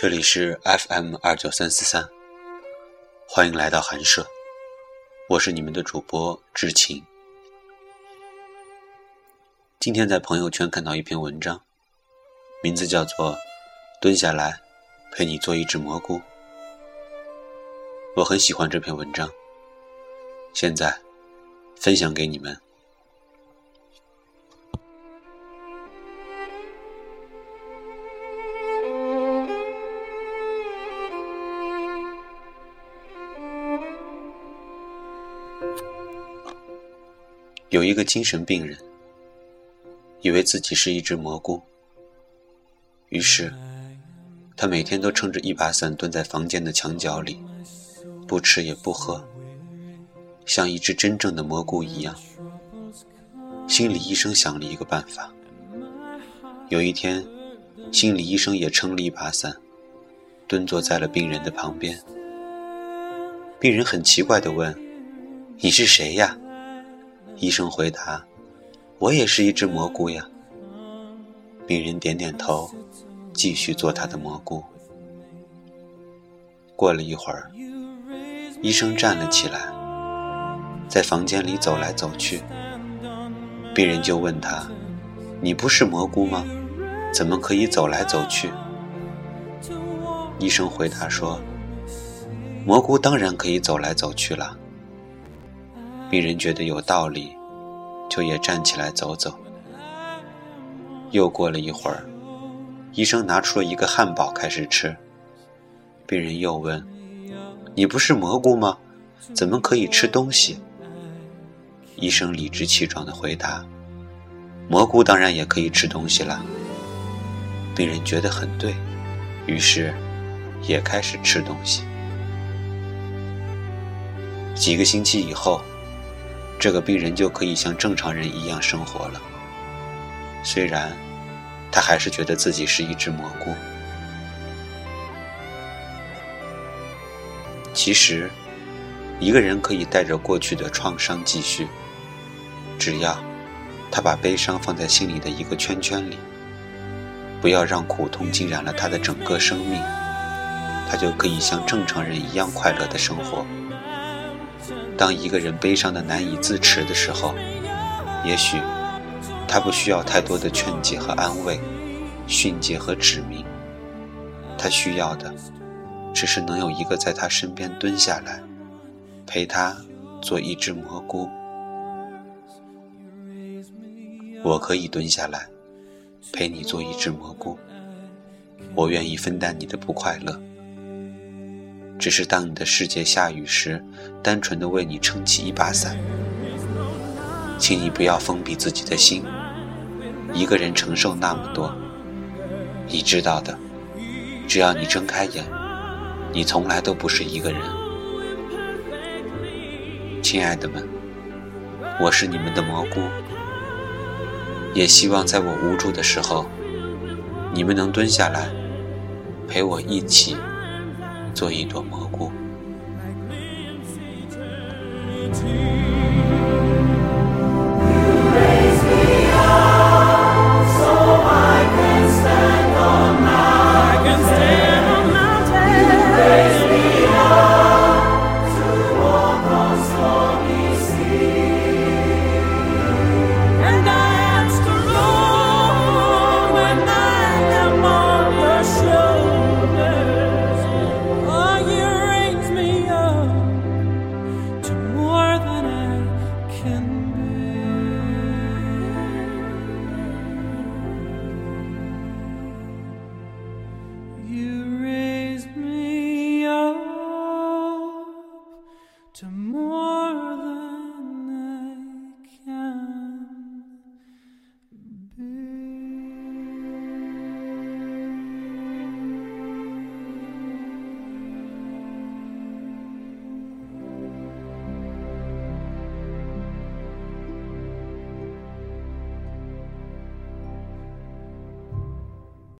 这里是 FM 二九三四三，欢迎来到寒舍，我是你们的主播知晴。今天在朋友圈看到一篇文章，名字叫做《蹲下来陪你做一只蘑菇》，我很喜欢这篇文章，现在分享给你们。有一个精神病人，以为自己是一只蘑菇，于是他每天都撑着一把伞蹲在房间的墙角里，不吃也不喝，像一只真正的蘑菇一样。心理医生想了一个办法。有一天，心理医生也撑了一把伞，蹲坐在了病人的旁边。病人很奇怪地问：“你是谁呀？”医生回答：“我也是一只蘑菇呀。”病人点点头，继续做他的蘑菇。过了一会儿，医生站了起来，在房间里走来走去。病人就问他：“你不是蘑菇吗？怎么可以走来走去？”医生回答说：“蘑菇当然可以走来走去了。”病人觉得有道理，就也站起来走走。又过了一会儿，医生拿出了一个汉堡开始吃。病人又问：“你不是蘑菇吗？怎么可以吃东西？”医生理直气壮地回答：“蘑菇当然也可以吃东西了。”病人觉得很对，于是也开始吃东西。几个星期以后。这个病人就可以像正常人一样生活了。虽然他还是觉得自己是一只蘑菇。其实，一个人可以带着过去的创伤继续，只要他把悲伤放在心里的一个圈圈里，不要让苦痛浸染了他的整个生命，他就可以像正常人一样快乐的生活。当一个人悲伤的难以自持的时候，也许他不需要太多的劝解和安慰、训诫和指明，他需要的只是能有一个在他身边蹲下来，陪他做一只蘑菇。我可以蹲下来，陪你做一只蘑菇，我愿意分担你的不快乐。只是当你的世界下雨时，单纯的为你撑起一把伞，请你不要封闭自己的心，一个人承受那么多。你知道的，只要你睁开眼，你从来都不是一个人。亲爱的们，我是你们的蘑菇，也希望在我无助的时候，你们能蹲下来，陪我一起。做一朵梦。to more than I can be.